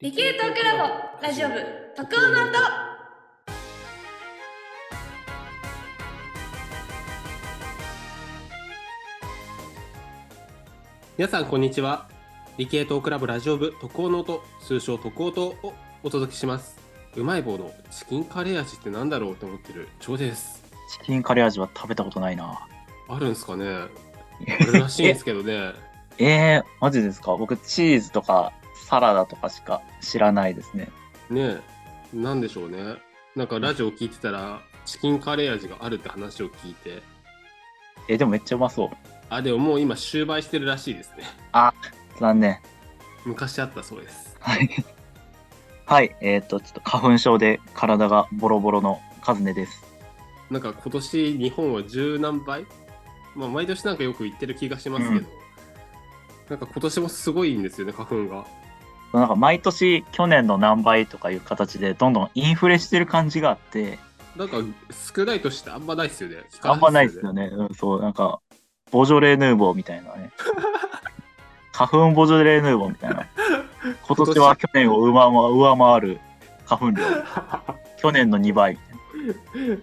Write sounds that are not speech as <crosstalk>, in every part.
理系トークラボラジオ部特攻の音皆さんこんにちは。理系トークラブラジオ部特攻の音通称特攻音をお届けします。うまい棒のチキンカレー味ってなんだろうと思ってる長です。チキンカレー味は食べたことないな。あるんすかね？あるらしいんですけどね。<laughs> えー、マジですか？僕、チーズとかサラダとかしか知らないですね。ねえなんでしょうねなんかラジオ聞いてたらチキンカレー味があるって話を聞いてえーでもめっちゃうまそう。あでももう今終売してるらしいですね残念。昔あったそうですはい。はい、えっ、と、ちょっと花粉症で体がボロボロのカズネです。なんか今年日本は十何倍？まあ毎年なんかよく言ってる気がしますけど、うんなんか今年もすごいんですよね花粉がなんか毎年去年の何倍とかいう形でどんどんインフレしてる感じがあって、なんか少ないとしてあんまないですよねあんまないですよねね。うん、そう、なんか、ボジョレ・ヌーボーみたいなね。<laughs> 花粉ボジョレ・ヌーボーみたいな。今年は去年を上回上回る花粉量。去年の2倍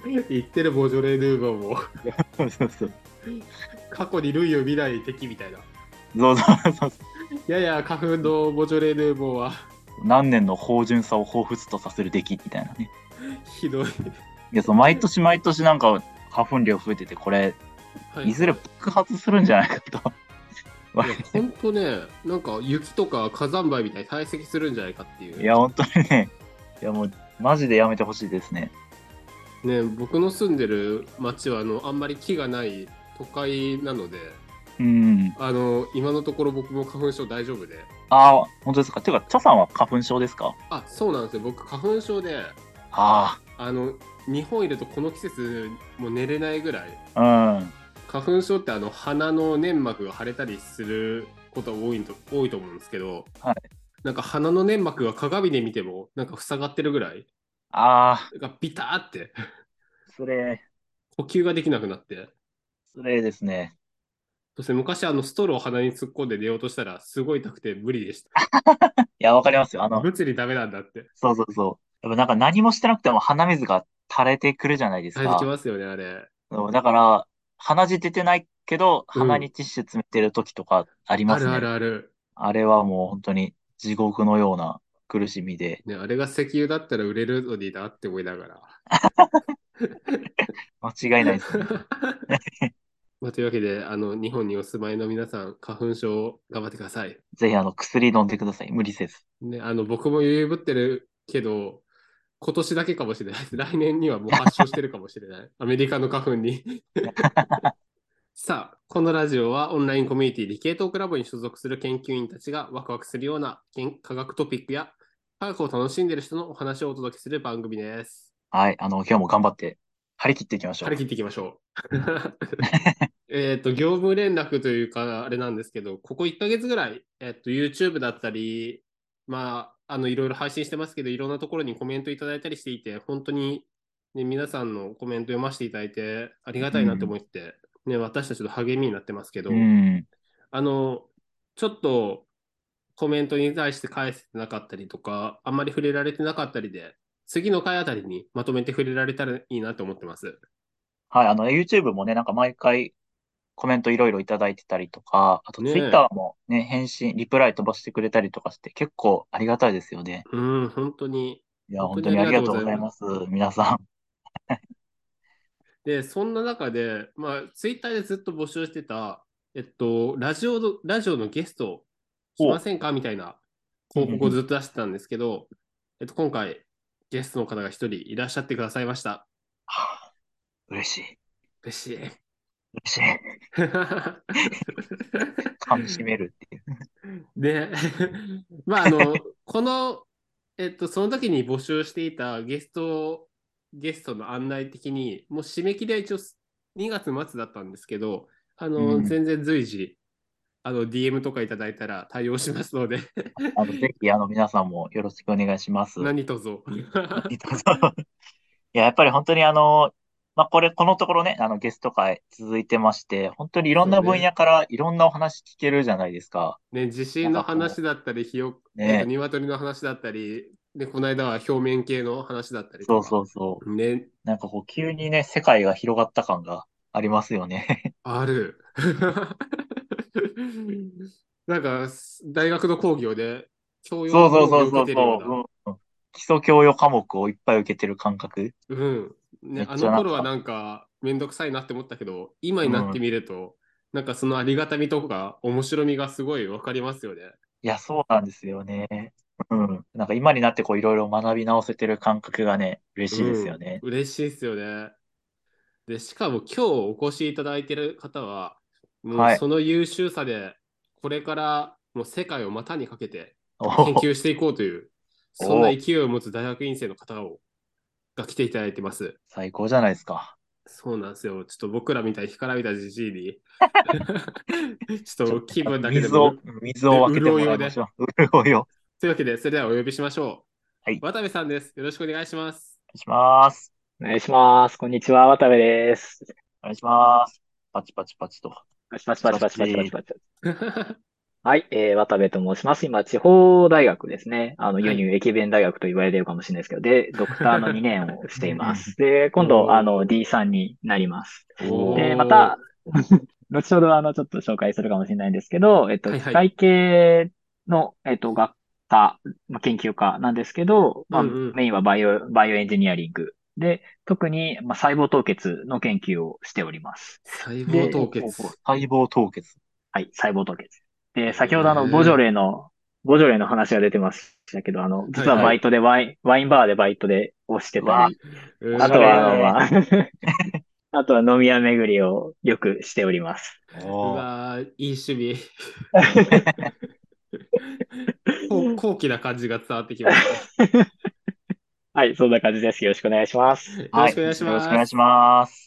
み言ってるボジョレ・ヌーボーも <laughs> 過去に類を見ない敵みたいなそうそうそういやいや花粉のボジョレ・ヌーボーは何年の芳醇さを彷彿とさせる出来みたいなね。ひどい、いや、そう毎年毎年なんか花粉量増えてて、これ、はい、いずれ爆発するんじゃないかと。いや本当ねなんか雪とか火山灰みたいに堆積するんじゃないかっていういや、本当にね、いやもう、マジでやめてほしいですね。ね僕の住んでる町はあのあんまり木がない都会なのでうん。あの今のところ僕も花粉症大丈夫で。ああ、本当ですか？ていうか、チャさんは花粉症ですか？あそうなんですよ。僕花粉症で。ああ。の日本いるとこの季節もう寝れないぐらい。あ、うん。花粉症ってあの鼻の粘膜が腫れたりすることが多いと多いと思うんですけど、はい。なんか鼻の粘膜が鏡で見てもなんか塞がってるぐらい。ああ、ビターって。それ、呼吸ができなくなって。それですね。そして昔あのストローを鼻に突っ込んで寝ようとしたらすごい痛くて無理でした <laughs> いや、わかりますよ。あの、物理ダメなんだってそうそうそう。やっぱなんか何もしてなくても鼻水が垂れてくるじゃないですか入ってき。ますよねあれそうだから、鼻血出てないけど、うん鼻にティッシュ詰めてる時とかありますね。あるあるあるあれはもう本当に地獄のような苦しみで、ねあれが石油だったら売れるのになって思いながら <laughs> 間違いないですね。<laughs> まあ、というわけであの日本にお住まいの皆さん花粉症頑張ってくださいぜひあの薬飲んでください。無理せず。ね、あの僕も余裕ぶってるけど、今年だけかもしれない。<laughs> 来年にはもう発症してるかもしれない。<laughs> アメリカの花粉に。<laughs> さあ、このラジオはオンラインコミュニティ理系トークラボに所属する研究員たちがワクワクするような研科学トピックや科学を楽しんでいる人のお話をお届けする番組です。はい。あの、今日も頑張って張り切っていきましょう張り。切っていきましょう。<laughs> えっと、業務連絡というか、あれなんですけど、ここ1ヶ月ぐらい、えっと、YouTube だったり、まあ、あの、いろいろ配信してますけど、いろんなところにコメントいただいたりしていて、本当に、ね、皆さんのコメント読ませていただいて、ありがたいなと思って、ね、私たちの励みになってますけど、うん。あの、ちょっとコメントに対して返せてなかったりとか、あんまり触れられてなかったりで、次の回あたりにまとめて触れられたらいいなと思ってます。はい。あの、YouTube もね、なんか毎回コメントいろいろいただいてたりとか、あとねえ Twitter もね、返信、リプライ飛ばしてくれたりとかして、結構ありがたいですよね。うん、本当に。いや、本当にありがとうございます。<laughs> 皆さん。<laughs> で、そんな中で、まあ、ツイッターでずっと募集してた、えっと、ラジオの、ラジオのゲストしませんか？みたいな広告をずっと出してたんですけど、<laughs> えっと、今回、ゲストの方が一人いらっしゃってくださいました。はあ嬉しい。嬉しい。嬉しい。<laughs> 噛み締めるっていう。で、<laughs> まあ、あの、この、えっと、その時に募集していたゲスト、ゲストの案内的に、もう締め切りは一応2月末だったんですけど、あの、うん全然随時、あの、DM とかいただいたら対応しますので、あの、ぜひ、あの、皆さんもよろしくお願いします。何卒。どうぞいや、やっぱり本当にあの、まあこれ、このところね、あのゲスト会続いてまして、本当にいろんな分野からいろんなお話聞けるじゃないですか。ね、地震の話だったり、ひよ、ねえっと鶏の話だったり、で、この間は表面系の話だったりそう。そうそう。ね、なんかこう、急にね、世界が広がった感がありますよね。ある。<laughs> なんか、大学の講義で、教養そうそうそうそうそう、うん基礎教養科目をいっぱい受けてる感覚。うん。ね、あの頃はなんか、めんどくさいなって思ったけど、今になってみると、なんかそのありがたみとか、面白みがすごいわかりますよね。いや、そうなんですよね。うん。なんか今になってこういろいろ学び直せてる感覚がね、嬉しいですよね。うん嬉しいですよね。で、しかも今日お越しいただいてる方は、もはいうその優秀さで、これからもう世界を股にかけてお研究していこうという、そんな勢いを持つ大学院生の方をが来ていただいてます。最高じゃないですか。そうなんですよ。ちょっと僕らみたいに干からびたじじいに、<laughs> ちょっと気分だけで水をも。、水を分けてもらいましょう。潤いを。というわけで、それではお呼びしましょう。はい渡部さんです。よろしくお願いします。お願いします。お願いします。こんにちは、渡部です。お願いします。パチパチパチと。パチパチパチパチパチパチパチ。はい、えー、渡部と申します。今、地方大学ですね。あの、い輸入駅弁大学と言われているかもしれないですけど、で、<laughs> ドクターの2年をしています。<laughs> で、今度、あの、D3 になります。で、また、<laughs> 後ほど、あの、ちょっと紹介するかもしれないんですけど、えっと、機械系の、えっと、学科、まあ、研究科なんですけど、まあ、メインはバイオ、バイオエンジニアリング。で、特に、まあ、細胞凍結の研究をしております。細胞凍結。細胞凍結。はい、細胞凍結。で、先ほどあの、ボジョレーの、ボジョレーの話が出てましたけど、あの、実はバイトでワイン、ワインバーでバイトをしてたり、うんあとは、あの、まあ、あとは飲み屋巡りをよくしております。うわーいい趣味。<laughs> 高貴な感じが伝わってきましはい、そんな感じです。よろしくお願いします。た。よろしくお願いしよろます。しくお願いします。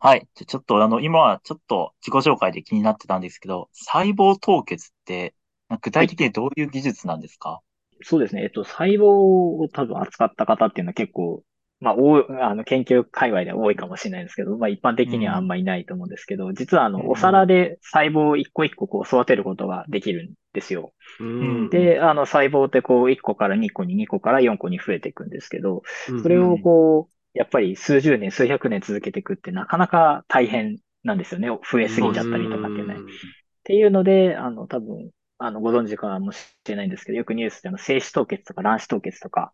はい。じゃあちょっとあの、今はちょっと自己紹介で気になってたんですけど、細胞凍結って、具体的にどういう技術なんですか？そうですね。えっと、細胞を多分扱った方っていうのは結構、まあ、多い、あの、研究界隈では多いかもしれないんですけど、まあ、一般的にはあんまりいないと思うんですけど、実はあうん。の、お皿で細胞を一個一個こう育てることができるんですよ。うん。で、あの、細胞ってこう、1個から2個に2個から4個に増えていくんですけど、うん。それをこう、やっぱり数十年、数百年続けていくってなかなか大変なんですよね。増えすぎちゃったりとかってね。っていうので、あの、多分、あの、ご存知かもしれないんですけど、よくニュースであの、精子凍結とか卵子凍結とか、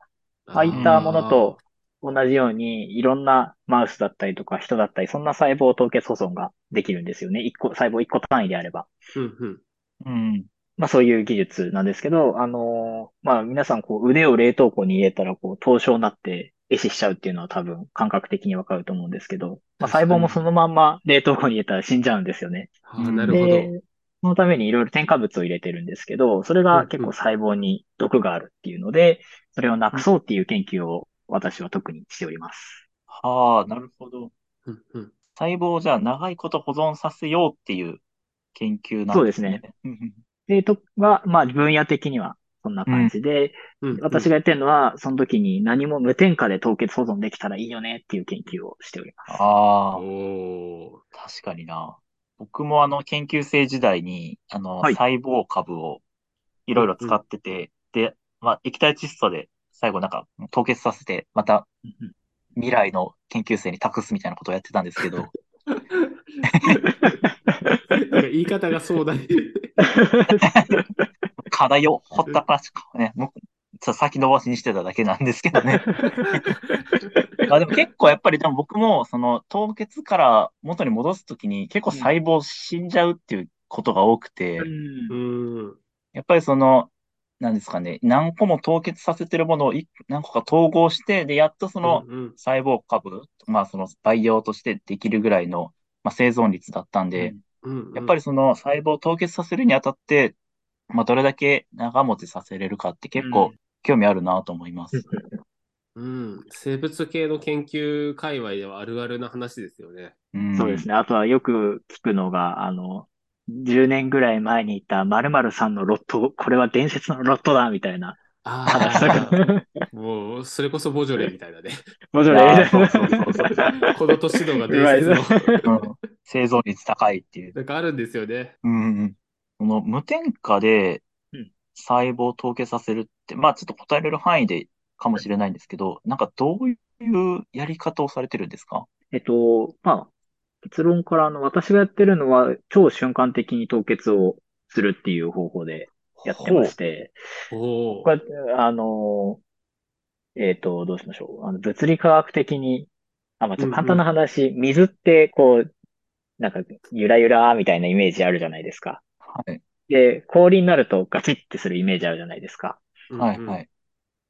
ああいったものと同じように、いろんなマウスだったりとか人だったり、そんな細胞凍結保存ができるんですよね。一個、細胞一個単位であれば。うんうんうん。まあそういう技術なんですけど、あのーまあ皆さんこう腕を冷凍庫に入れたらこう凍傷になって壊死しちゃうっていうのは多分感覚的にわかると思うんですけど、まあ細胞もそのまんま冷凍庫に入れたら死んじゃうんですよね。あーなるほど。で、そのためにいろいろ添加物を入れてるんですけど、それが結構細胞に毒があるっていうので、それをなくそうっていう研究を私は特にしております。はあ、なるほど。細胞をじゃあ長いこと保存させようっていう研究なんそうですね。で、とは、まあ分野的にはそんな感じで、うん私がやってるのは、その時に何も無添加で凍結保存できたらいいよねっていう研究をしております。ああ、お確かにな。僕もあの研究生時代に、あの、はい。細胞株をいろいろ使ってて、で、まあ、液体窒素で最後なんか凍結させて、また未来の研究生に託すみたいなことをやってたんですけど、ー <laughs> なんか言い方が壮大。<laughs> 課題をほったらかしかね、先延ばしにしてただけなんですけどね。<laughs> あでも結構やっぱりでも僕もその凍結から元に戻すときに結構細胞死んじゃうっていうことが多くて、うん。やっぱりその、なんですかね、何個も凍結させてるものをい何個か統合して、で、やっとそのうんうん。細胞株、まあその培養としてできるぐらいの、まあ、生存率だったんで、うんやっぱりその細胞を凍結させるにあたって、まあどれだけ長持ちさせれるかって結構興味あるなと思います。<laughs> うん、生物系の研究界隈ではあるあるな話ですよね。うんそうですね。あとはよく聞くのが、あの、10年ぐらい前にいた〇〇さんのロット、これは伝説のロットだみたいな話あ。あ、もう、それこそボジョレみたいなね。もちろんあーね。そうそうそうそう。この年度が伝説の。うん生存率高いっていう。なんかあるんですよね。うんうんうん。この無添加でうん細胞を凍結させるって、まあちょっと答えられる範囲でかもしれないんですけど、なんかどういうやり方をされてるんですか？えっと、まあ、結論からあの、私がやってるのは、超瞬間的に凍結をするっていう方法でやってまして、おおこ。れあの、えっと、どうしましょう。あの、物理科学的に、あ、まあ、ちょっと簡単な話、水ってこう、なんか、ゆらゆらみたいなイメージあるじゃないですか。はい。で、氷になるとガチッてするイメージあるじゃないですか。はい、はい。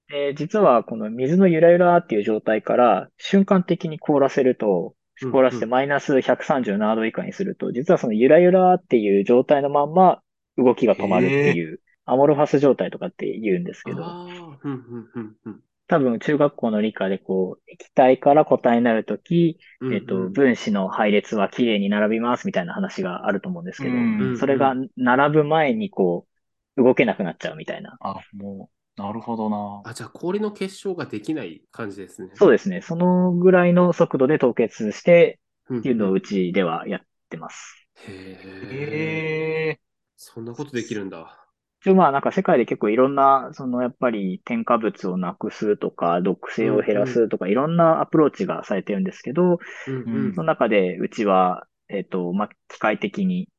で、実はこの水のゆらゆらっていう状態から瞬間的に凍らせると、うん凍らせてマイナス137度以下にすると、実はそのゆらゆらっていう状態のまんま動きが止まるっていう、アモルファス状態とかって言うんですけど、んうんうんうん多分中学校の理科でこう、液体から固体になるとき、うんうん。えっと、分子の配列は綺麗に並びますみたいな話があると思うんですけど、うんそれが並ぶ前にこう、動けなくなっちゃうみたいな。あ、もう、なるほどな。あ、じゃあ氷の結晶ができない感じですね。そうですね。そのぐらいの速度で凍結してうんっていうのをうちではやってます。へえ。そんなことできるんだ。一応まあなんか世界で結構いろんな、そのやっぱり添加物をなくすとか、毒性を減らすとか、いろんなアプローチがされてるんですけど、うんうんその中でうちは、えっと、まあ機械的に、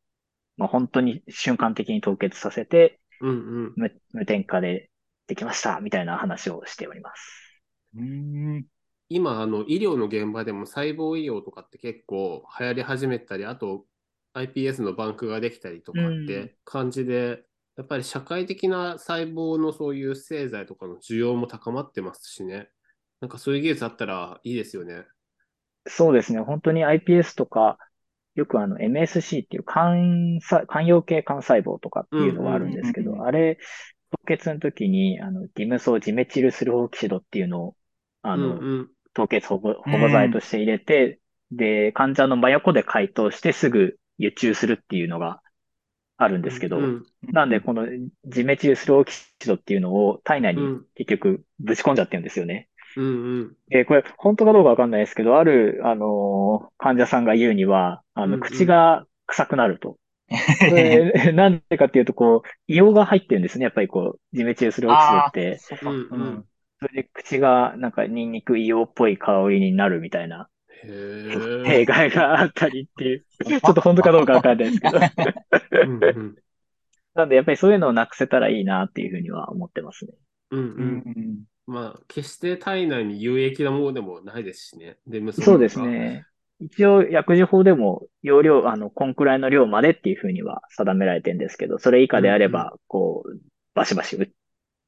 まあ本当に瞬間的に凍結させて、うんうん。無無添加でできましたみたいな話をしております。うーん。今、あの、医療の現場でも細胞医療とかって結構流行り始めたり、あと iPS のバンクができたりとかって感じで、やっぱり社会的な細胞のそういう製剤とかの需要も高まってますしね。なんかそういう技術あったらいいですよね。そうですね。本当に iPS とか、よくあの MSC っていう肝細、肝陽系幹細胞とかっていうのがあるんですけうんうんうんど、あれ、凍結の時に、あの、ディムソージメチルスルフォキシドっていうのを、あうんの、うん。凍結保護、保護剤として入れて、で、患者の真横で解凍してすぐ輸注するっていうのがあるんですけど、うんなんでこのジメチルスルフォキシドっていうのを体内にうん結局ぶち込んじゃってるんですよね。うんうん。えーこれ、本当かどうかわかんないですけど、ある、あのー患者さんが言うには、あの、うんうん口が臭くなると。<laughs> これなんでかっていうと、こう、硫黄が入ってるんですね。やっぱりこう、ジメチルスルオキシドあって。そ。それで口が、なんか、ニンニク硫黄っぽい香りになるみたいな、へ弊え。害があったりっていう。ちょっと本当かどうかわかんないですけど。うんうんなんで、やっぱりそういうのをなくせたらいいなっていうふうには思ってますね。うんう。うんん。まあ、決して体内に有益なものでもないですしね。でもそうです。ね。一応、薬事法でも、容量、あの、こんくらいの量までっていうふうには定められてるんですけど、それ以下であれば、こう、バシバシう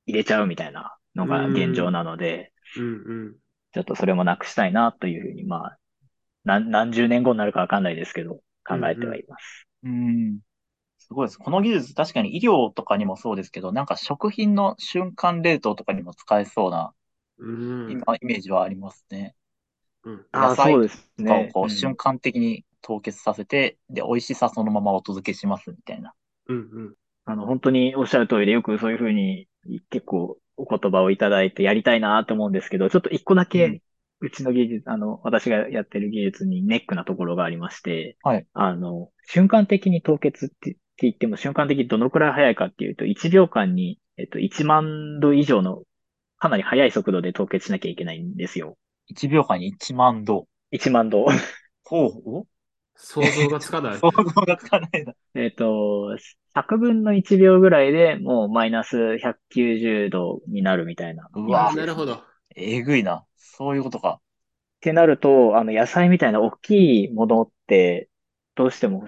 入れちゃうみたいなのが現状なので、うんうん。ちょっとそれもなくしたいなというふうに、まあ、何、何十年後になるかわかんないですけど、考えてはいます。うん。すごいです。この技術、確かに医療とかにもそうですけど、なんか食品の瞬間冷凍とかにも使えそうな、うん。今、イメージはありますね。うんそうですとかをね。うんこう瞬間的に凍結させて、で、美味しさそのままお届けしますみたいな。うんうん。あの、本当におっしゃる通りで、よくそういうふうに結構お言葉をいただいてやりたいなと思うんですけど、ちょっと一個だうんけ、うちの技術、あの、私がやってる技術にネックなところがありまして、はいあの、瞬間的に凍結ってって言っても瞬間的にどのくらい速いかっていうと、1秒間に、えっと、1万度以上のかなり速い速度で凍結しなきゃいけないんですよ。1秒間に1万度。1万度。ほうお想像がつかない。<laughs> 想像がつかないな。えっと、100分の1秒ぐらいでもうマイナス190度になるみたいな。うわあなるほど。えぐいな。そういうことか。ってなると、あの、野菜みたいな大きいものって、どうしても、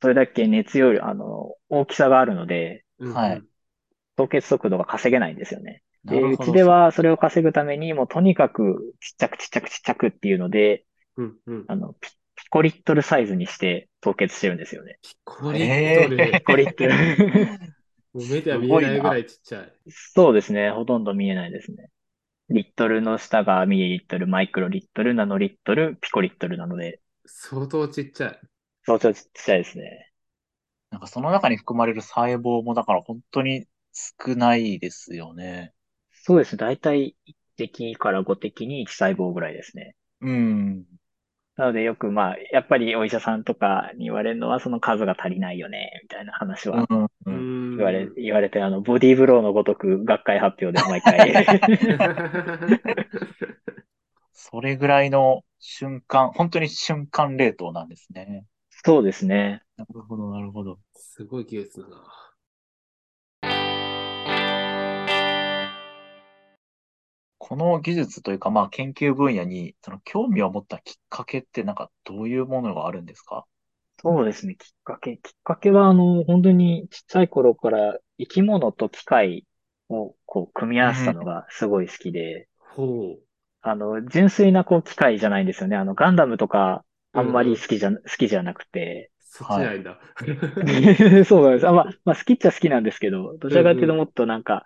それだけ熱量、あの、大きさがあるので、うんはい凍結速度が稼げないんですよね。で。うちではそれを稼ぐために、もうとにかくちっちゃくちっちゃくちっちゃくっていうので、うんうん。あの、ピピコリットルサイズにして凍結してるんですよね。これ、どれえピコリットル。<laughs> もう目では見えないぐらいちっちゃい。そうですね。ほとんど見えないですね。リットルの下がミリリットル、マイクロリットル、ナノリットル、ピコリットルなので、相当ちっちゃい。相当ちっちゃいですね。なんかその中に含まれる細胞もだから本当に少ないですよね。そうですね。だいたい1滴から5滴に1細胞ぐらいですね。うん。なのでよくまあ、やっぱりお医者さんとかに言われるのはその数が足りないよね、みたいな話は言われ、言われて、あの、ボディーブローのごとく学会発表で毎回。<laughs> それぐらいの瞬間、本当に瞬間冷凍なんですね。そうですね。なるほど、なるほど。すごい技術だな。この技術というか、まあ、研究分野に、その興味を持ったきっかけって、なんか、どういうものがあるんですか？そうですね。きっかけ。きっかけは、あの、本当にちっちゃい頃から生き物と機械をこう、組み合わせたのがすごい好きで、ほあの、純粋なこう、機械じゃないんですよね。あの、ガンダムとか、あんまり好きじゃ、好きじゃなくて。う。そっちなんだ。<laughs> そうなんです。あ、まあ、まあ、好きっちゃ好きなんですけど、どちらかというともっとなんか、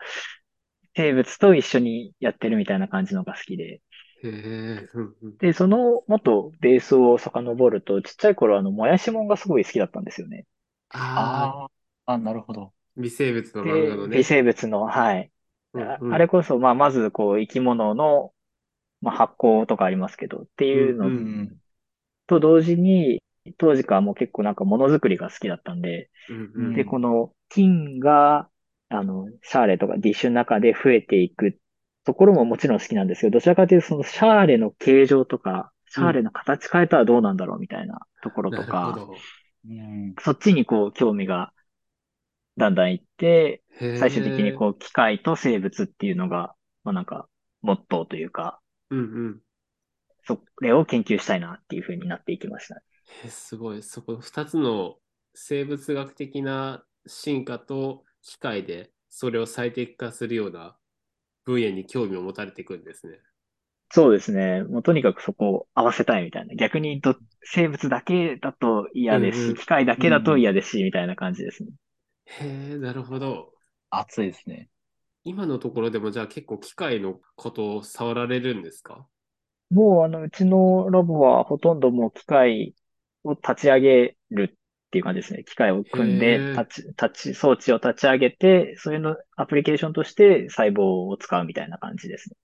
生物と一緒にやってるみたいな感じのが好きで。へえ。うんうんで、その元ベースを遡ると、ちっちゃい頃あの、もやしもんがすごい好きだったんですよね。ああ、ああ、あ、なるほど。微生物ので漫画のね。微生物の、はい。あうんうんあれこそ、まあ、まずこう、生き物の、まあ、発酵とかありますけど、っていううのうん。と同時に、当時からもう結構なんかものづくりが好きだったんで、うんうんで、この菌が、あの、シャーレとかディッシュの中で増えていくところももちろん好きなんですけど、どちらかというとそのシャーレの形状とか、シャーレの形変えたらどうなんだろうみたいなところとか。うん。そっちにこう興味がだんだんいって、最終的にこう機械と生物っていうのが、まあなんか、モットーというか、うんうん。それを研究したいなっていう風になっていきました。えすごい。そこ二つの生物学的な進化と機械でそれを最適化するような分野に興味を持たれていくんですね。そうですね。もうとにかくそこを合わせたいみたいな。逆にど生物だけだと嫌ですし、うんうん機械だけだと嫌ですし、みたいな感じですね。へえ、なるほど。熱いですね。今のところでもじゃあ結構機械のことを触られるんですか？もうあの、うちのラボはほとんどもう機械を立ち上げるっていう感じですね。機械を組んへで、ー立ち、立ち、装置を立ち上げて、それのアプリケーションとして細胞を使うみたいな感じですね。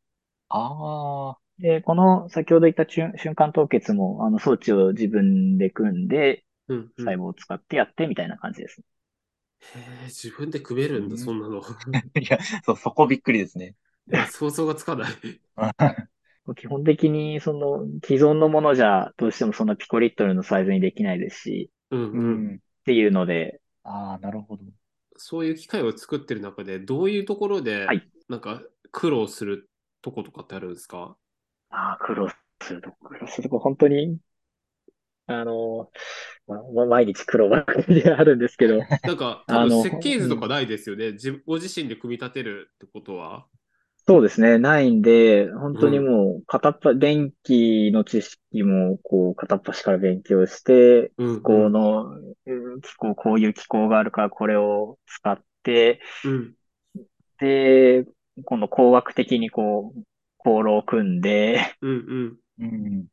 ああ、で、この先ほど言った瞬瞬間凍結も、あの装置を自分で組んで、うん、うん。細胞を使ってやってみたいな感じですね。へえ、自分で組めるんだ、うんそんなの。<laughs> いや、そう、そこびっくりですね。いや想像がつかない。<laughs> 基本的に、その、既存のものじゃ、どうしてもそんなピコリットルのサイズにできないですし、うんううん。ん。っていうので、ああ、なるほど。そういう機械を作ってる中で、どういうところではい、なんか苦労するとことかってあるんですか？ああ、苦労するとこ、苦労するとこ、本当に、あの、まあ、毎日苦労ばっかりであるんですけど、<laughs> なんか、多あの分設計図とかないですよね？自ご自身で組み立てるってことは？そうですね、ないんで、本当にもう、片っ端、電気の知識も、こう、片っ端から勉強して、うん、気候の、うん気候、こういう気候があるから、これを使って、うん。で、今度工学的にこう、航路を組んで、うんうん。うん。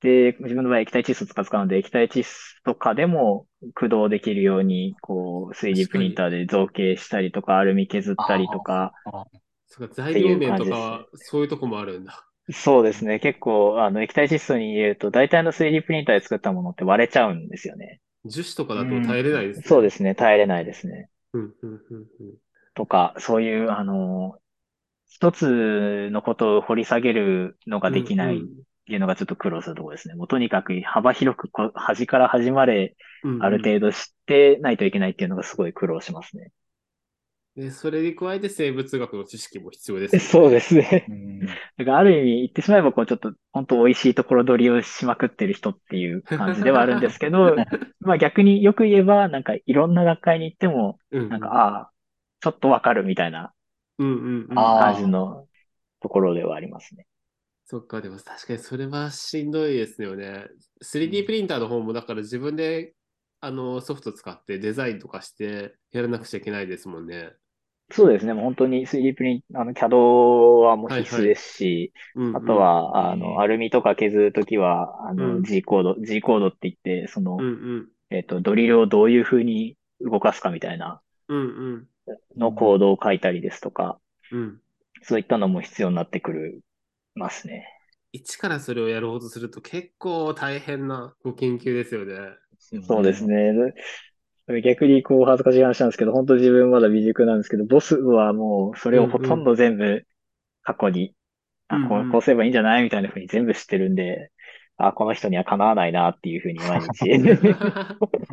で、自分の場合液体窒素とか使うので、液体窒素とかでも駆動できるように、こう、3D プリンターで造形したりとか、アルミ削ったりとか、あそうか、材料面とかはそういうとこもあるんだ。そうですね。結構、あの、液体窒素に入れると、大体の 3D プリンターで作ったものって割れちゃうんですよね。樹脂とかだと耐えれないですね。そうですね。耐えれないですね。うんうんうんうん。とか、そういう、あの、一つのことを掘り下げるのができないっていうのがちょっと苦労するところですね。もうとにかく幅広くこう端から端までうんうんある程度知ってないといけないっていうのがすごい苦労しますね。で、それに加えて生物学の知識も必要です、ね。<laughs> そうですねう。ん。だからある意味言ってしまえばこうちょっと本当美味しいところ取りをしまくってる人っていう感じではあるんですけど、<laughs> まあ逆によく言えばなんかいろんな学会に行ってもうんなんか、ああ、ちょっとわかるみたいなうんうんうん。あー感じのところではありますね。そっか、でも確かにそれはしんどいですよね。3D プリンターの方もだから自分であのソフト使ってデザインとかしてやらなくちゃいけないですもんね。そうですね。もう本当に 3D プリン、あの CAD はもう必須ですし、うんうんあと、は、あうんの、アルミとか削るときは、あうの、ん G コード、G コードって言って、そのうん、うんえっと、ドリルをどういう風に動かすかみたいなのコードを書いたりですとか、うんそういったのも必要になってくるますね。一からそれをやろうとすると結構大変なご研究ですよね。そうですね。逆にこう恥ずかしい話なんですけど、本当自分まだ未熟なんですけど、ボスはもうそれをほとんど全部過去に、あこうこうすればいいんじゃないみたいな風に全部知ってるんで、あ、この人にはかなわないなっていう風に <laughs> 毎日。<laughs>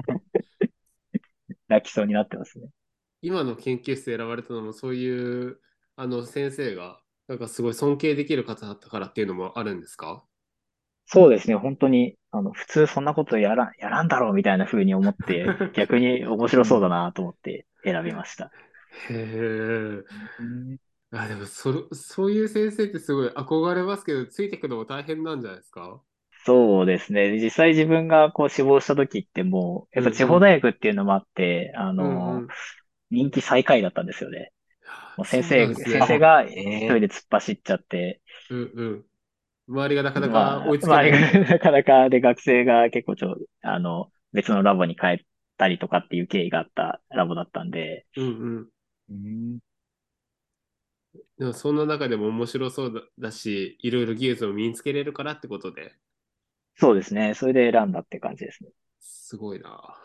泣きそうになってますね。今の研究室選ばれたのもそういうあの先生がなんかすごい尊敬できる方だったからっていうのもあるんですか？そうですね。本当に、あの、普通そんなことやら、やらんだろうみたいな風に思って、<laughs> 逆に面白そうだなと思って選びました。へえ。あ、でもそ、そういう先生ってすごい憧れますけど、ついていくのも大変なんじゃないですか？そうですね。実際自分がこう志望した時ってもう、やっぱ地方大学っていうのもあって、あうんの、うん人気最下位だったんですよね。もう先生、ね先生がえ一人で突っ走っちゃって、うんうん。周りがなかなまかあ追いつけない。周りがなかなかで学生が結構ちょ、あの、別のラボに帰ったりとかっていう経緯があったラボだったんで、うんうん。うんでもそんな中でも面白そうだだし、いろいろ技術を身につけれるからってことで、そうですね。それで選んだって感じですね。すごいな。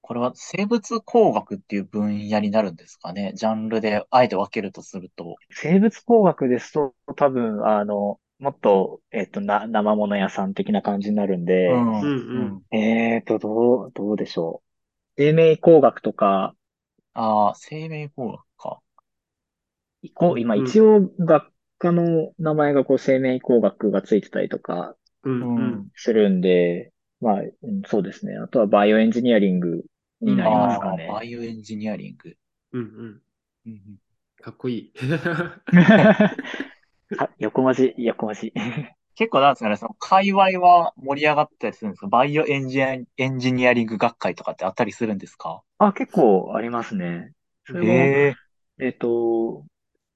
これは生物工学っていう分野になるんですかね？ジャンルであえて分けるとすると。生物工学ですと、多分、あの、もっと、えっと、な、生物屋さん的な感じになるんで、うんうんえっと、どう、どうでしょう。生命工学とか、ああ、生命工学か。こう今うん一応学科の名前がこう生命工学がついてたりとかうんうんうん。するんで、まあ、うんそうですね。あとはバイオエンジニアリングになりますかねあ。あバイオエンジニアリング。うんうん。うんかっこいい。<laughs> <laughs> あ、横文字、横文字。<laughs> 結構なんですかね、その界隈は盛り上がったりするんですか？バイオエンジニアエンジニアリング学会とかってあったりするんですか？あ、結構ありますね。それも、へえ。えっと、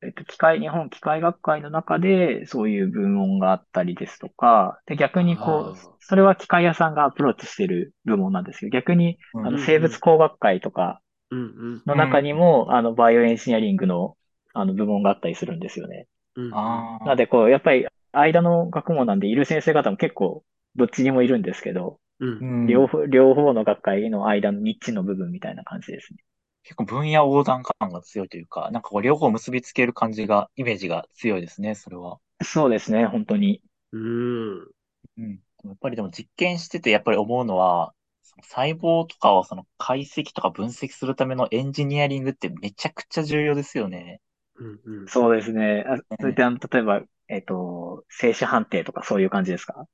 えっと、機械、日本機械学会の中でそういう部門があったりですとか、で、逆にこうそれは機械屋さんがアプローチしてる部門なんですけど、逆に、あうんの、生物工学会とかうんうんの中にも、あの、バイオエンジニアリングの、あの、部門があったりするんですよね。うん。あなので、こう、やっぱり、間の学問なんで、いる先生方も結構、どっちにもいるんですけど、うんあ。うん両方、両方の学会の間のニッチの部分みたいな感じですね。結構分野横断感が強いというか、なんかこう両方結びつける感じが、イメージが強いですね、それは。そうですね、本当に。うん。うん。やっぱりでも実験しててやっぱり思うのは、その細胞とかをその解析とか分析するためのエンジニアリングってめちゃくちゃ重要ですよね。うんうん。そうですね。あ、それで、あの、例えば、えっと、静止判定とかそういう感じですか？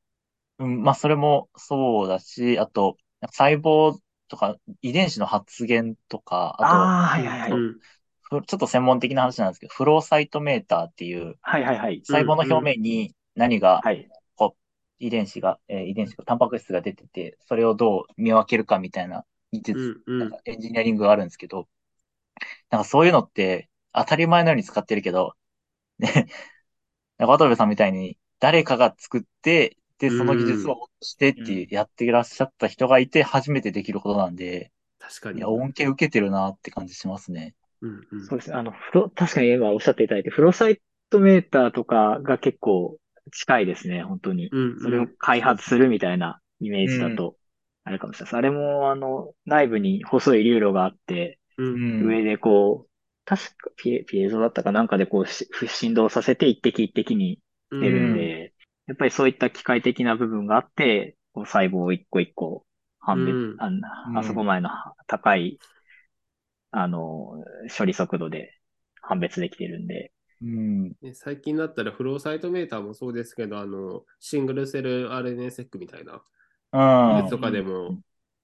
うん、まあそれもそうだし、あと、細胞とか遺伝子の発現とか、あああ、はいはいはい。ちょっと専門的な話なんですけど、フローサイトメーターっていうはいはいはい。細胞の表面に何がはい。遺伝子が、えー遺伝子が、タンパク質が出てて、それをどう見分けるかみたいな技術、うんうんなんかエンジニアリングがあるんですけど、なんかそういうのって当たり前のように使ってるけど、ね、なんか渡部さんみたいに誰かが作って、で、その技術をしてっていうやっていらっしゃった人がいて初めてできることなんで、確かに。いや、恩恵受けてるなって感じしますね。うんうんそうですね。あの、フロ、確かに今おっしゃっていただいて、フロサイトメーターとかが結構近いですね、本当に。うんうんそれを開発するみたいなイメージだと、あれかもしれないです。あれも、あの、内部に細い流路があって、ううんん。上でこう、確かピエ、ピエゾだったかなんかでこうし、振動させて一滴一滴にう出るんうで、やっぱりそういった機械的な部分があって、こう細胞を一個一個判別、うん。ああそこまでの高い、あの、処理速度で判別できてるんで、うん。ね最近だったらフローサイトメーターもそうですけど、あの、シングルセル RNA セックみたいなうん。やつとかでも、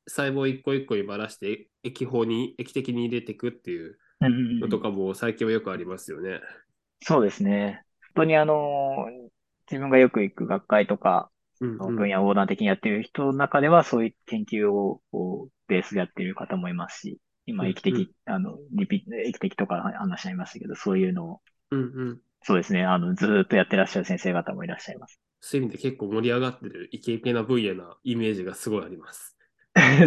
細胞一個一個にばらして液法に、液的に入れていくっていうのとかも最近はよくありますよね。そうですね。本当にあの、自分がよく行く学会とか、うんうん分野横断的にやってる人の中では、そういう研究をベースでやってる方もいますし、今、うん液的、あの、リピ、液的とか話し合いましたけど、そういうのを、うんうん。そうですね、あの、ずーっとやってらっしゃる先生方もいらっしゃいます。そういう意味で結構盛り上がってるイケイケな分野なイメージがすごいあります。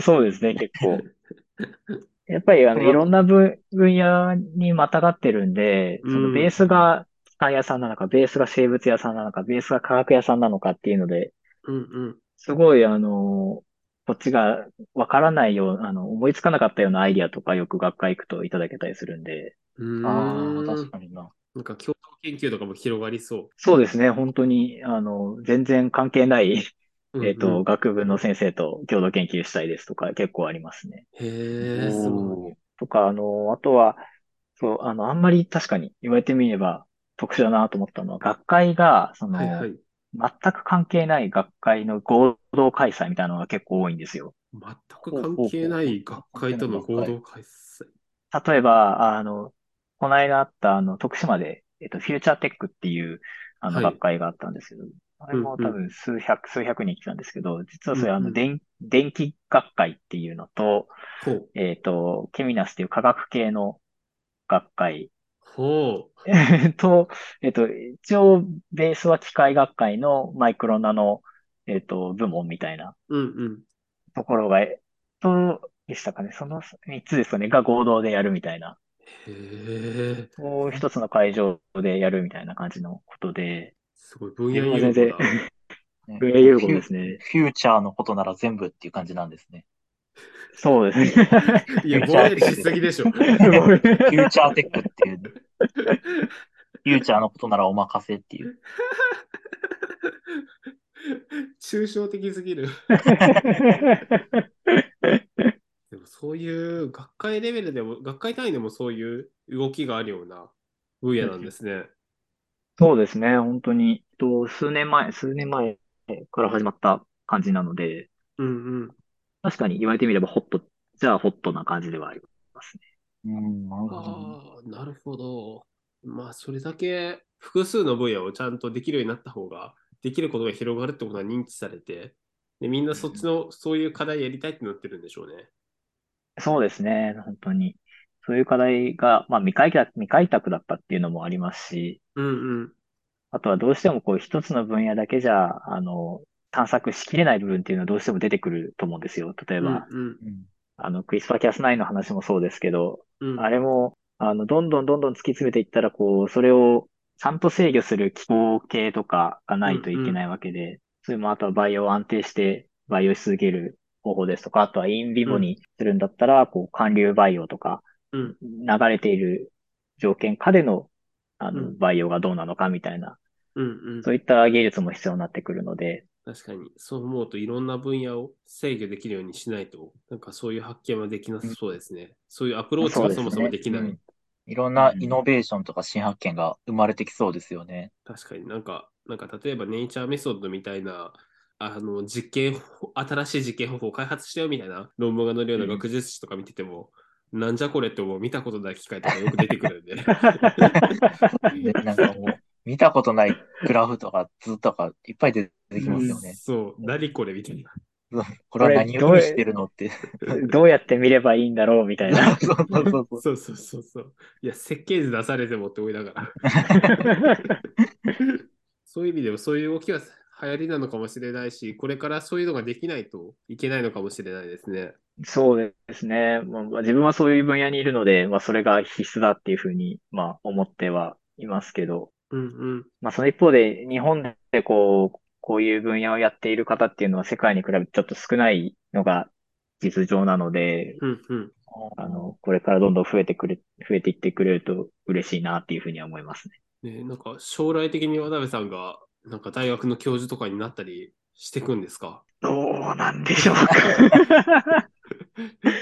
そうですね、結構。やっぱり、あの、いろんな分、分野にまたがってるんで、そのベースが械屋さんなのか、ベースが生物屋さんなのか、ベースが化学屋さんなのかっていうので、うんすごい、あの、こっちがわからないよう、あの、思いつかなかったようなアイディアとかよく学会行くといただけたりするんで、うん。ああ、確かにな。なんか共同研究とかも広がりそそうですね、本当に、あの、全然関係ない、う。えっと、うんうん学部の先生と共同研究したいですとか結構ありますね。へえ、すごい。とか、あの、あとは、そう、あの、あんまり確かに言われてみれば特殊だなと思ったのは、学会が、その、はいはい。全く関係ない学会の合同開催みたいなのが結構多いんですよ。全く関係ない学会との合同開催。例えば、あの、この間あった、あの、徳島で、えっと、フューチャーテックっていう、あの、はい学会があったんですけど、あれも多分数百、数百人来たんですけど、実はそれ、あの、電、電気学会っていうのと。えっと、ケミナスっていう科学系の学会ほう。え <laughs> っと、えっと、一応、ベースは機械学会のマイクロナノ、えっと、部門みたいなうんうん。ところが、えっと、でしたかね。その3つですかね、が合同でやるみたいな。へえ、もう一つの会場でやるみたいな感じのことで、すごい分野融合だ。ね分野融合ですね。フューチャーのことなら全部っていう感じなんですね。そうですね。いや、ぼんやりしすぎでしょ。フューチャーテックっていう。フューチャーのことならお任せっていう。抽象的すぎる。でもそういう学会レベルでも、学会単位でもそういう動きがあるような分野なんですね。そうですね。本当に、えっと、数年前、数年前から始まった感じなので、うんうん。確かに言われてみればホット、じゃあホットな感じではありますね。うん、なるほどね。ああ、なるほど。まあ、それだけ複数の分野をちゃんとできるようになった方が、できることが広がるってことが認知されて、でみんなそっちの、そういう課題やりたいってなってるんでしょうね。そうですね。本当に。そういう課題が、まあ未開拓、未開拓だったっていうのもありますし、うんうん。あとはどうしてもこう一つの分野だけじゃ、あの、探索しきれない部分っていうのはどうしても出てくると思うんですよ。例えば、うんうんあの、クリスパーキャス9の話もそうですけど、うん。あれも、あの、どんどんどんどん突き詰めていったら、こう、それをちゃんと制御する機構系とかがないといけないわけで、それもあとはバイオを安定して培養し続ける方法ですとか、あとはインビボにするんだったら、こう、寒流バイオとか、うん流れている条件下での、あの、うん。バイオがどうなのかみたいな、うんうん。そういった技術も必要になってくるので、確かに、そう思うといろんな分野を制御できるようにしないと、なんかそういう発見はできなさそうですね。そういうアプローチがそもそもできない。うんいろんなイノベーションとか新発見が生まれてきそうですよね。確かに。なんか、なんか例えばネイチャーメソッドみたいな、あの、実験法、新しい実験方法を開発したよみたいな論文が載るような学術誌とか見てても、なんじゃこれってもう見たことない機械とかよく出てくるんで。でなんかもう、見たことないグラフとか図とかいっぱい出てきますよね。そう、何これみたいな。これは何を意味してるのって。どうやって見ればいいんだろうみたいな。そう。そうそうそうそう。いや、設計図出されてもって思いながら。<laughs> そういう意味でもそういう動きは流行りなのかもしれないし、これからそういうのができないといけないのかもしれないですね。そうですね。まあ、自分はそういう分野にいるので、まあ、それが必須だっていうふうに、まあ、思ってはいますけど、うんうん。まあ、その一方で、日本でこう、こういう分野をやっている方っていうのは世界に比べてちょっと少ないのが実情なので、うんうん。あの、これからどんどん増えてくれ、増えていってくれると嬉しいなっていうふうには思いますね。ね、なんか将来的に渡部さんがなんか大学の教授とかになったりしていくんですか？どうなんでしょうか。<laughs>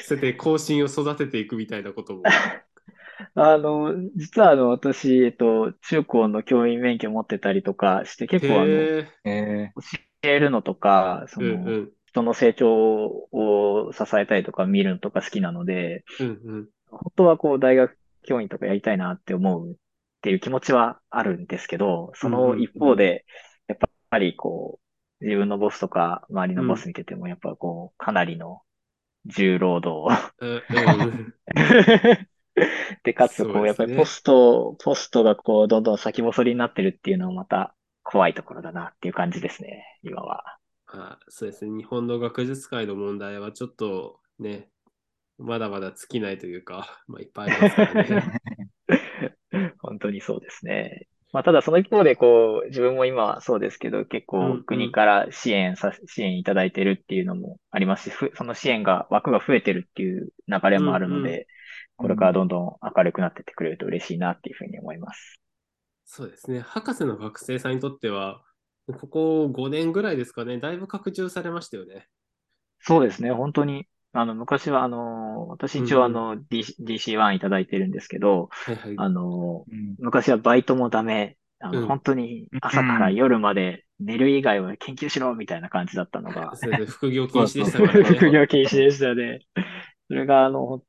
そうやって後進を育てていくみたいなことも。<laughs> あの、実はあの、私、えっと、中高の教員免許持ってたりとかして、結構あの、へえ教えるのとか、そーうの、んうん。人の成長を支えたりとか見るのとか好きなので、うんうん。本当はこう大学教員とかやりたいなって思うっていう気持ちはあるんですけど、その一方で、やっぱりこう、自分のボスとか周りのボス見てても、やっぱこう、かなりの重労働 <laughs> で、かつこう、やっぱりポスト、ポストがこう、どんどん先細りになってるっていうのはまた怖いところだなっていう感じですね、今は。あそうですね。日本の学術界の問題はちょっとね、まだまだ尽きないというか、まあ、いっぱいありますからね。<laughs> 本当にそうですね。まあ、ただその一方で、こう、自分も今はそうですけど、結構国から支援さ、支援いただいてるっていうのもありますし、ふその支援が、枠が増えてるっていう流れもあるので、うんこれからどんどん明るくなってってくれると嬉しいなっていうふうに思います。そうですね。博士の学生さんにとっては、ここ5年ぐらいですかね、だいぶ拡充されましたよね。そうですね、本当に。あの、昔は、あの、私一応、あの、DC DC1 いただいてるんですけど、はいはい。あの、うん昔はバイトもダメ、あの、うん本当に朝から夜まで寝る以外は研究しろみたいな感じだったのが、<laughs> 副業禁止でしたね。<laughs> 副業禁止でしたね。それが、あの、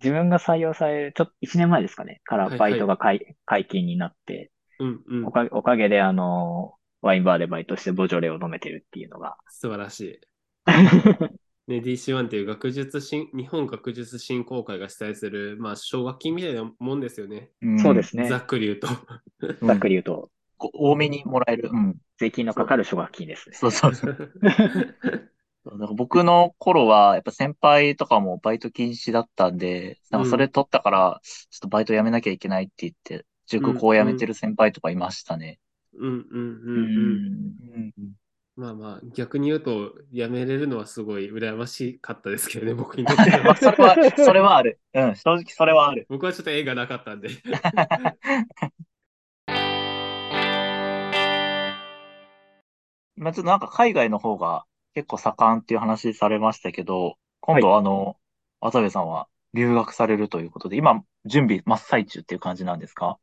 自分が採用される、ちょっと1年前ですかね、からバイトが解解禁になって、うんうんお。かげ、おかげで、あの、ワインバーでバイトしてボジョレを飲めてるっていうのが、素晴らしい。<laughs> ね、DC1 っていう学術新、日本学術振興会が主催する、まあ、奨学金みたいなもんですよね。うんそうですねざ。っくり言うと。ざっくり言うと、こ多めにもらえる。うん。税金のかかる奨学金ですね。そうそうそう。<laughs> そうだから僕の頃は、やっぱ先輩とかもバイト禁止だったんで、なんかそれ取ったから、ちょっとバイト辞めなきゃいけないって言って、塾校辞めてる先輩とかいましたね。うんうんうんううん。ん。うん。まあまあ、逆に言うと、やめれるのはすごい羨ましかったですけどね、<laughs> 僕にとってまあ、は。それは、それはある。うん、正直それはある。僕はちょっと縁がなかったんで。<laughs> 今ちょっとなんか海外の方が結構盛んっていう話されましたけど、今度あの、渡部さんは留学されるということで、今準備真っ最中っていう感じなんですか？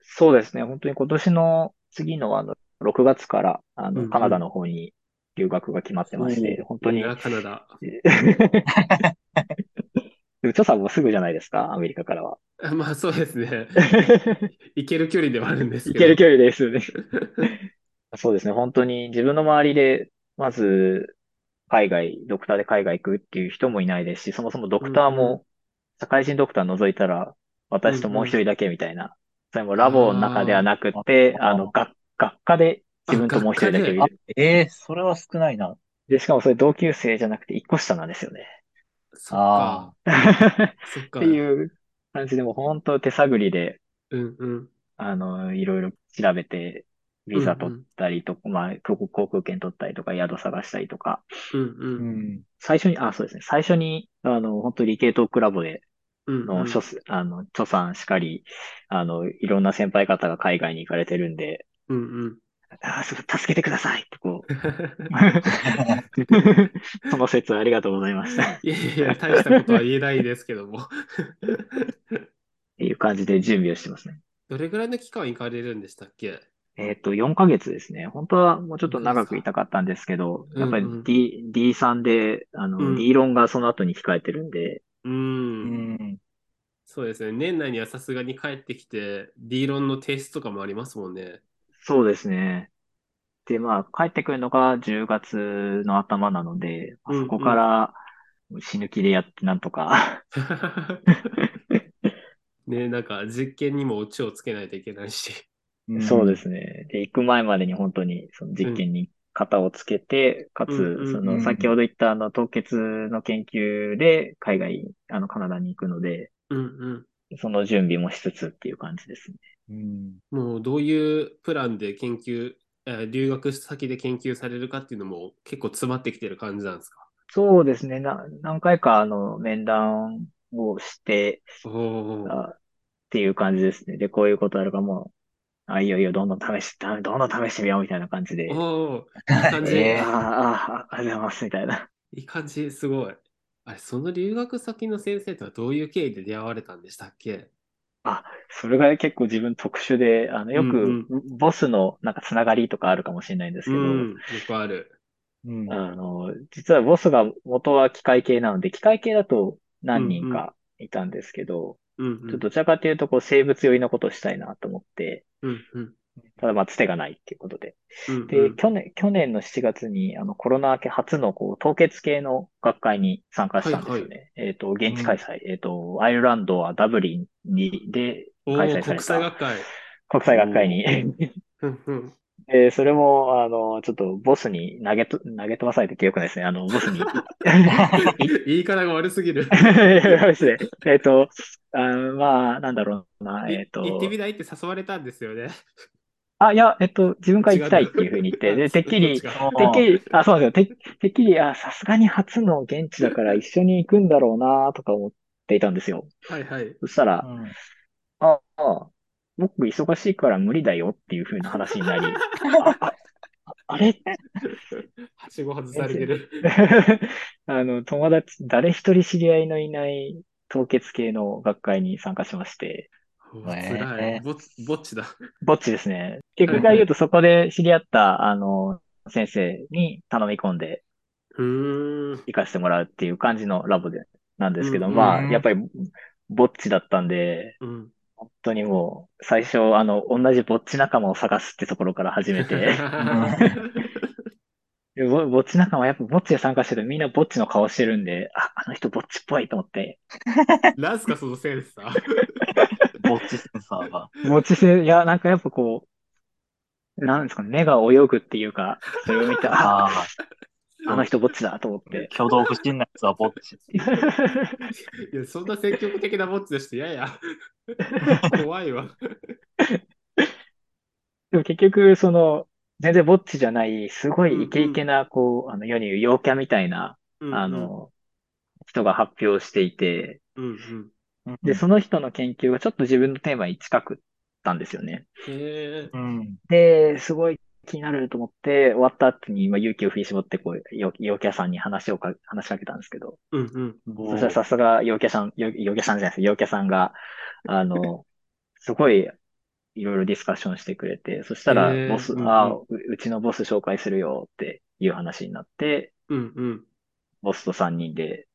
そうですね。本当に今年の次のあの、6月から、あの、うんうんカナダの方に留学が決まってまして、本当にカナダ。<laughs> でも、チョさんもすぐじゃないですか、アメリカからは。あ <laughs> まあそうですね。<laughs> 行ける距離ではあるんですけど。行ける距離ですよね。そうですね。本当に自分の周りで、まず、海外、ドクターで海外行くっていう人もいないですし、そもそもドクターうんうも、社会人ドクター除いたら、私ともう一人だけみたいな。それもラボの中ではなくて、あの、学、学科で自分ともう一人だけいある。、ええそれは少ないな。で、しかもそれ同級生じゃなくて一個下なんですよね。そっか。っ <laughs> そっか。ていう感じでもう本当手探りで、うんうん。あの、いろいろ調べて、ビザ取ったりとか、まあ、航空航空券取ったりとか、宿探したりとか、うんう。うんん。最初に、あ、そうですね。最初に、あの、本当理系トークラボで、の、うんうんあの、著さんしかり、あの、いろんな先輩方が海外に行かれてるんで、うんうん。あ、すごい助けてくださいってこう、<laughs> その説ありがとうございました。っいやいや、大したことは言えないですけども。ていう感じで準備をしてますね。どれぐらいの期間行かれるんでしたっけ？えっと、4ヶ月ですね。本当はもうちょっと長くいたかったんですけど、やっぱりうんうん D、D3 で、あの、うん D 論がその後に控えてるんで、う。うんん。そうですね。年内にはさすがに帰ってきて、D 論の提出とかもありますもんね。そうですね。で、まあ、帰ってくるのが10月の頭なので、まあうんうんそこから死ぬ気でやってなんとか、<laughs> ね、なんか実験にもオチをつけないといけないし。そうですね。で、行く前までに本当にその実験に型をつけて、かうんうんつ、そのうん先ほど言ったあの凍結の研究で海外、あのカナダに行くので、うんうん。その準備もしつつっていう感じですね。うん。もうどういうプランで研究、えー留学先で研究されるかっていうのも結構詰まってきてる感じなんですか？そうですね。な、何回かあの面談をして、っていう感じですね。で、こういうことあるからもう、あ、いいよいいよ、どんどん試し、どんどん試してみようみたいな感じで。おー <laughs> いい感じ、えああ、ああ、ありがとうございます、みたいな。いい感じ、すごい。あれ、その留学先の先生とはどういう経緯で出会われたんでしたっけ？あ、それが結構自分特殊で、あの、ようんく、ボスのなんかつながりとかあるかもしれないんですけど、うん、よくある。うん。あの、実はボスが元は機械系なので、機械系だと何人かいたんですけど、うん、うんちょっとどちらかというと、こう、生物寄りのことをしたいなと思って、うん、うん。ただまあ、つてがないっていうことで。うんで、去年、去年の7月に、あの、コロナ明け初の、こう、凍結系の学会に参加したんですよね。えっと、現地開催。えっと、アイルランドはダブリンに、で開催され国際た学会。国際学会に。うんうん <laughs> えーそれも、あの、ちょっとボスに投げと、投げ飛ばされて記憶ないですね。あの、ボスに。<laughs> <laughs> 言い方が悪すぎる。えっと、あーまあ、なんだろうな。えっと、い行ってみないって誘われたんですよね。あ、いや、えっと、自分から行きたいっていうふうに言って、で、<laughs> てっきり、てっきり、あ、そうなんですよ。て、てっきり、あ、さすがに初の現地だから一緒に行くんだろうなとか思っていたんですよ。はいはい。そしたら、うんああ、僕忙しいから無理だよっていう風な話になり、<laughs> あ、あ、あれ？はしご外されてる。あの、友達、誰一人知り合いのいない凍結系の学会に参加しまして、辛い。ぼっぼっちだ。ぼっちですね。結局から言うとそこで知り合った、あの、先生に頼み込んで。行かせてもらうっていう感じのラボで、なんですけど、うんまあ、うんやっぱり、ぼっちだったんで、うん。本当にもう、最初、あの、同じぼっち仲間を探すってところから始めて、<laughs> でぼぼっち仲間、やっぱぼっちで参加してるとみんなぼっちの顔してるんで、あ、あの人ぼっちっぽいと思って、なんすか、そのセンスさ。ぼっちセンサーが。ぼっちせ、いや、なんかやっぱこう、なんですかね、目が泳ぐっていうか、それを見て、あ、ああの人ぼっちだと思って。あ、挙動不審なやつはぼっち。いや、そんな積極的なぼっちとして、やや。怖いわ。でも結局、その、全然ぼっちじゃない、すごいイケイケな、こう、あの、世に言う陽キャみたいな、うんあ、の、人が発表していて、うんうん。で、その人の研究がちょっと自分のテーマに近くったんですよね。へえ。うん。で、すごい気になると思って、終わった後に、まあ、勇気を振り絞って、こう、陽陽キャさんに話をか、話しかけたんですけど、うんうん。そしたらさすが陽キャさん、陽陽キャさんじゃないです陽キャさんが、あの、すごい、いろいろディスカッションしてくれて、そしたらボス、あう、うちのボス紹介するよっていう話になって、うんうん。ボスと3人で、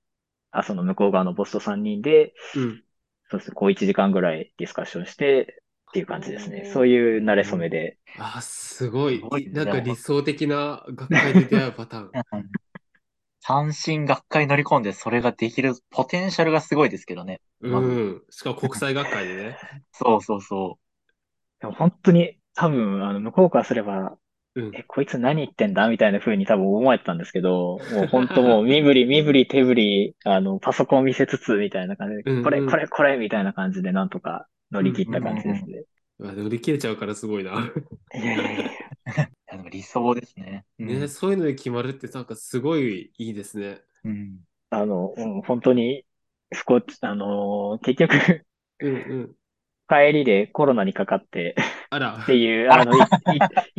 あ、その向こう側のボスと3人で、うん。そうですね、こう1時間ぐらいディスカッションして、っていう感じですね。そういう慣れ初めで。あ、すごいすごい。ねなんか理想的な学会で出会うパターン。<laughs> 三進学会乗り込んでそれができるポテンシャルがすごいですけどね。うん。しかも国際学会でね。<laughs> そうそうそでも本当に多分、あの、向こうからすれば、うん。え、こいつ何言ってんだみたいな風に多分思えてたんですけど、<laughs> もう本当もう身振り、身振り、手振り、あの、パソコン見せつつみたいな感じで、うんうんこれ、これ、これみたいな感じでなんとか乗り切った感じですね。乗り切れちゃうからすごいな。いやいやいや。<laughs> でも理想ですね。うんね、そういうので決まるってなんかすごいいいですね。うん。あの、うん、本当に、不幸、あのー結局、うんうん。帰りでコロナにかかって、あらっ。ていう、あの、<laughs> いい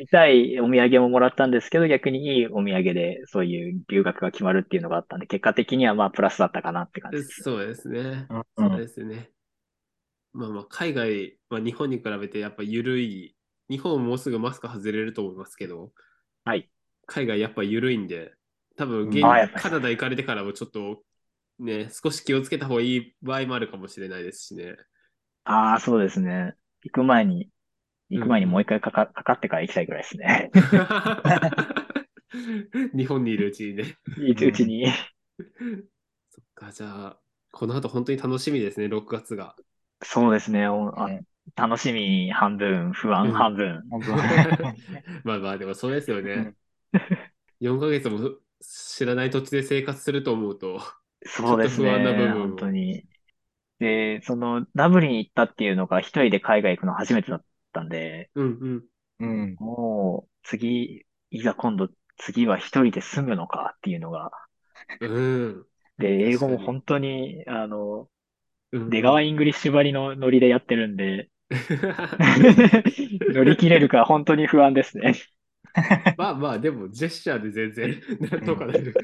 痛いお土産ももらったんですけど、逆にいいお土産でそういう留学が決まるっていうのがあったんで、結果的にはまあプラスだったかなって感じです。そうですね。うんそうですね。まあまあ、海外、まあ、日本に比べてやっぱ緩い、日本もうすぐマスク外れると思いますけど、はい。海外やっぱ緩いんで、多分現あやっぱりカナダ行かれてからもちょっとね、少し気をつけた方がいい場合もあるかもしれないですしね。ああ、そうですね。行く前に、行く前にもう一回かか、かかってから行きたいぐらいですね。<laughs> 日本にいるうちにね。いつうちに。そっか、じゃあ、この後本当に楽しみですね、6月が。そうですね。おあね楽しみ半分、不安半分。<laughs> まあまあ、でもそうですよね。4ヶ月も知らない土地で生活すると思うと、そうですちょっと不安な部ね。分も本当に。で、その、ダブリン行ったっていうのが一人で海外行くの初めてだったんで、うんうん。うん。もう、次、いざ今度、次は一人で住むのかっていうのが、うん。で、英語も確かに本当に、あの、うん出川イングリッシュばりのノリでやってるんで、<laughs> 乗り切れるか本当に不安ですね。まあまあ、でもジェスチャーで全然、なんとかなる。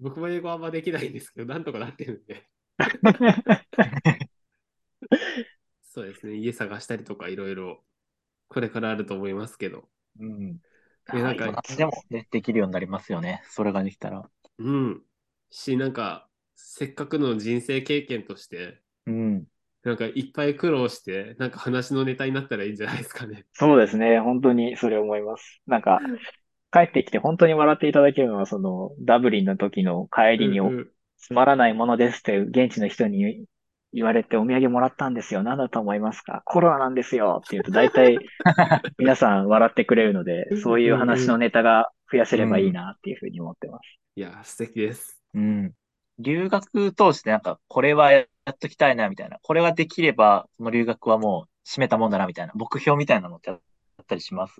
僕も英語あんまできないんですけど、なんとかなってるんで。<laughs> そうですね、家探したりとかいろいろ、これからあると思いますけど。うん。でなんか何でもね、できるようになりますよね。それができたら。うん。し、なんか、せっかくの人生経験として、うん。なんかいっぱい苦労して、なんか話のネタになったらいいんじゃないですかね。そうですね。本当にそれ思います。なんか、帰ってきて本当に笑っていただけるのは、その、ダブリンの時の帰りにおうんうんつまらないものですって現地の人に言われてお土産もらったんですよ。何だと思いますか？コロナなんですよって言うと大体 <laughs> 皆さん笑ってくれるので、そういう話のネタが増やせればいいなっていうふうに思ってます。いや、素敵です。うん。留学通してなんか、これはやっときたいな、みたいな。これができれば、その留学はもう締めたもんだな、みたいな。目標みたいなのってあっったりします？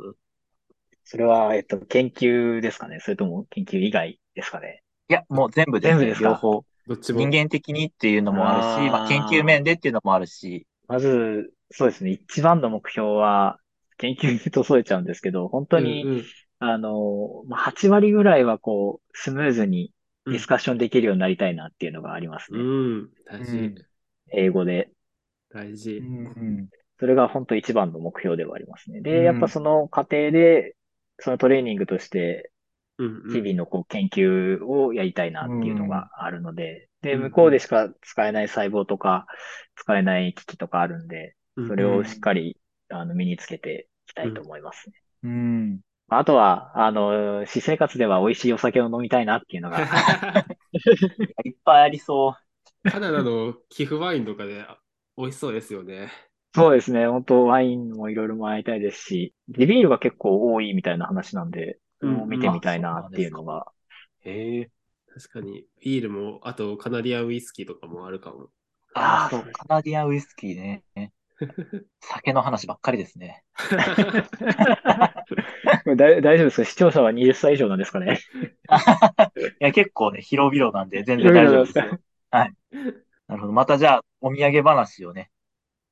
それは、えっと、研究ですかね？それとも研究以外ですかね？いや、もう全部です、ね。全部ですか？両方。どっちも？人間的にっていうのもあるし、あーまあ、研究面でっていうのもあるし、まず、そうですね。一番の目標は、研究と添えちゃうんですけど、本当に、うんうんあの、まあ8割ぐらいはこう、スムーズにディスカッションできるようになりたいなっていうのがありますね。うん、大事、うん英語で。大事。うんそれが本当一番の目標ではありますね。うんで、やっぱその過程で、そのトレーニングとして、日々のこう研究をやりたいなっていうのがあるので、で、うん向こうでしか使えない細胞とか、使えない機器とかあるんで、それをしっかり、あの、身につけていきたいと思いますね。うん。あとは、あの、私生活では美味しいお酒を飲みたいなっていうのが、<laughs> いっぱいありそう。カナダの寄付ワインとかで美味しそうですよね。そうですね。本当ワインもいろいろもらいたいですし、地ビールが結構多いみたいな話なんで、うんもう見てみたいなっていうのが、へえ。確かに。ビールも、あとカナディアンウイスキーとかもあるかも。ああ、そう、カナディアンウイスキーね。酒の話ばっかりですね。<laughs> だ大丈夫ですか？視聴者は20歳以上なんですかね？<laughs> いや、結構ね、広々なんで、全然大丈夫ですよ。はい。なるほど。またじゃあ、お土産話をね、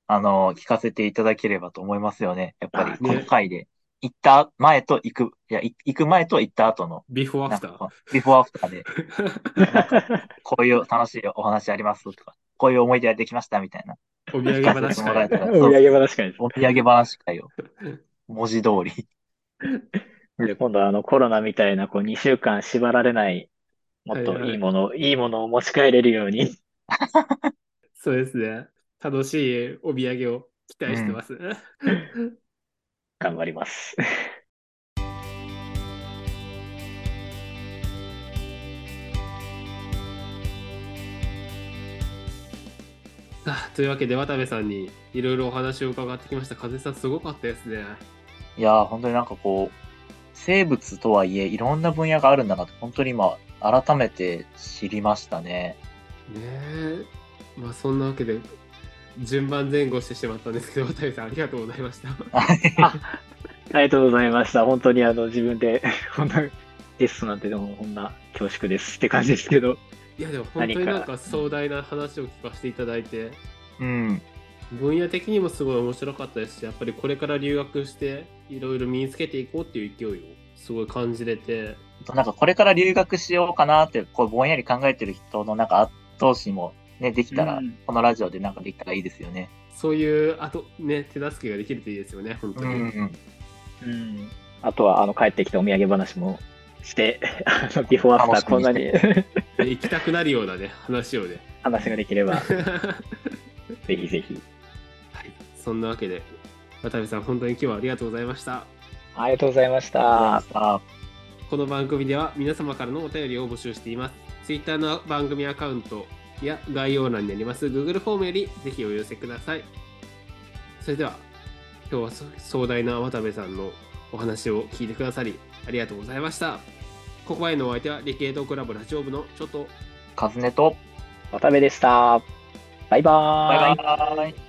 あの聞かせていただければと思いますよね。やっぱり、あねこの回で。行った前と行く、いや、い行く前と行った後の、ビフォーアフター。なんか、ビフォーアフターで、<laughs> こういう楽しいお話ありますとか、こういう思い出ができましたみたいな、お土産話会？てもらえた。ら、お土産話会。お土産話会を、文字通り。<laughs> で、今度はあのコロナみたいなこう2週間縛られない、もっといいもの、いいものを持ち帰れるように、<laughs> そうですね。楽しいお土産を期待してます。頑張ります。<laughs> さあというわけで渡部さんにいろいろお話を伺ってきました。風さんすごかったですね。いやー、本当になんかこう、生物とはいえ、いろんな分野があるんだなと、本当に今、改めて知りましたね。ねえ。まあそんなわけで順番前後してしまったんですけど、渡部さんありがとうございました。あ <laughs> ありがとうございました。本当にあの自分で、<laughs> こんなテストなんてでもこんな恐縮ですって感じですけど、いやでも本当になんか壮大な話を聞かせていただいて、うん。分野的にもすごい面白かったですし、やっぱりこれから留学していろいろ身につけていこうっていう勢いをすごい感じれて、なんかこれから留学しようかなって、こうぼんやり考えてる人のなんか後押しもね、できたら、うんこのラジオでなんかできたらいいですよね。そういうあとね手助けができるといいですよね、本当に。うん。うん、あとはあの帰ってきたお土産話もして、<laughs> あのビフォーアフターこんなにで <laughs> 行きたくなるようなね話をね。話ができれば、は <laughs> ぜひぜひ。い、そんなわけで渡部さん本当に今日はありがとうございました。ありがとうございました。あこの番組では皆様からのお便りを募集しています。Twitter の番組アカウントや概要欄にあります Google フォームよりぜひお寄せください。それでは今日はそ壮大な渡部さんのお話を聞いてくださりありがとうございました。ここまでのお相手は理系トークラボラジオ部のちょっとカズネと、渡部でした。バイバーイ。バイバイ。